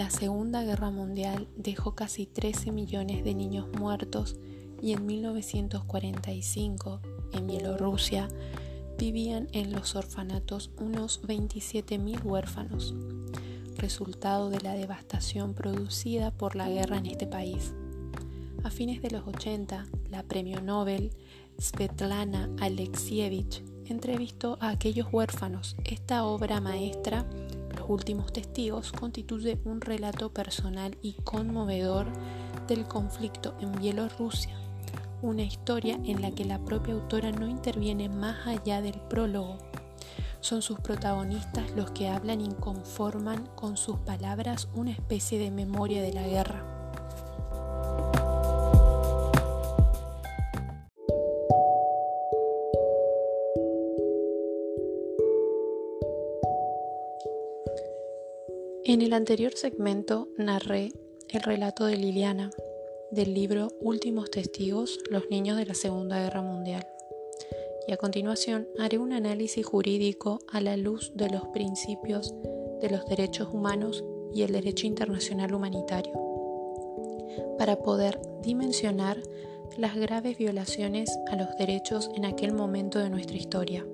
La Segunda Guerra Mundial dejó casi 13 millones de niños muertos y en 1945, en Bielorrusia, vivían en los orfanatos unos 27.000 huérfanos, resultado de la devastación producida por la guerra en este país. A fines de los 80, la premio Nobel Svetlana Alexievich entrevistó a aquellos huérfanos. Esta obra maestra, últimos testigos, constituye un relato personal y conmovedor del conflicto en Bielorrusia, una historia en la que la propia autora no interviene más allá del prólogo. Son sus protagonistas los que hablan y conforman con sus palabras una especie de memoria de la guerra. En el anterior segmento narré el relato de Liliana del libro Últimos Testigos, los niños de la Segunda Guerra Mundial. Y a continuación haré un análisis jurídico a la luz de los principios de los derechos humanos y el derecho internacional humanitario, para poder dimensionar las graves violaciones a los derechos en aquel momento de nuestra historia.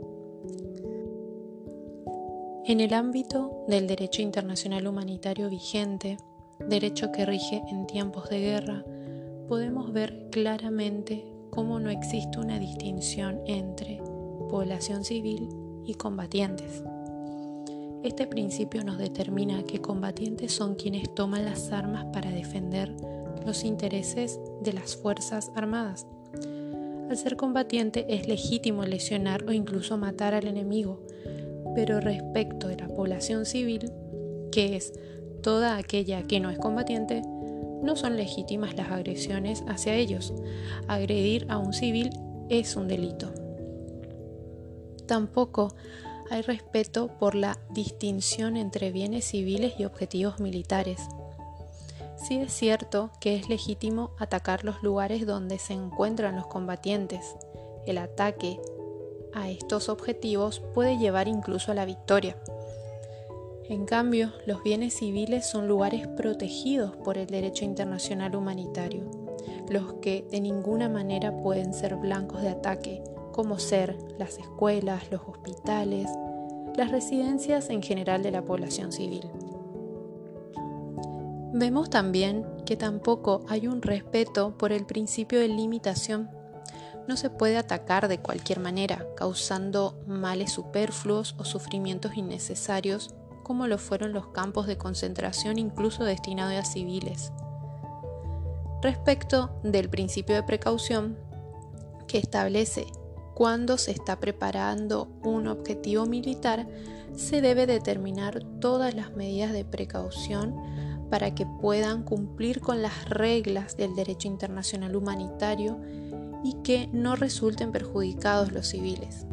En el ámbito del derecho internacional humanitario vigente, derecho que rige en tiempos de guerra, podemos ver claramente cómo no existe una distinción entre población civil y combatientes. Este principio nos determina que combatientes son quienes toman las armas para defender los intereses de las Fuerzas Armadas. Al ser combatiente es legítimo lesionar o incluso matar al enemigo, pero respecto de la población civil, que es toda aquella que no es combatiente, no son legítimas las agresiones hacia ellos. Agredir a un civil es un delito. Tampoco hay respeto por la distinción entre bienes civiles y objetivos militares. Sí es cierto que es legítimo atacar los lugares donde se encuentran los combatientes. El ataque a estos objetivos puede llevar incluso a la victoria. En cambio, los bienes civiles son lugares protegidos por el derecho internacional humanitario, los que de ninguna manera pueden ser blancos de ataque, como ser las escuelas, los hospitales, las residencias en general de la población civil. Vemos también que tampoco hay un respeto por el principio de limitación no se puede atacar de cualquier manera, causando males superfluos o sufrimientos innecesarios, como lo fueron los campos de concentración incluso destinados a civiles. Respecto del principio de precaución, que establece cuando se está preparando un objetivo militar, se debe determinar todas las medidas de precaución para que puedan cumplir con las reglas del derecho internacional humanitario y que no resulten perjudicados los civiles.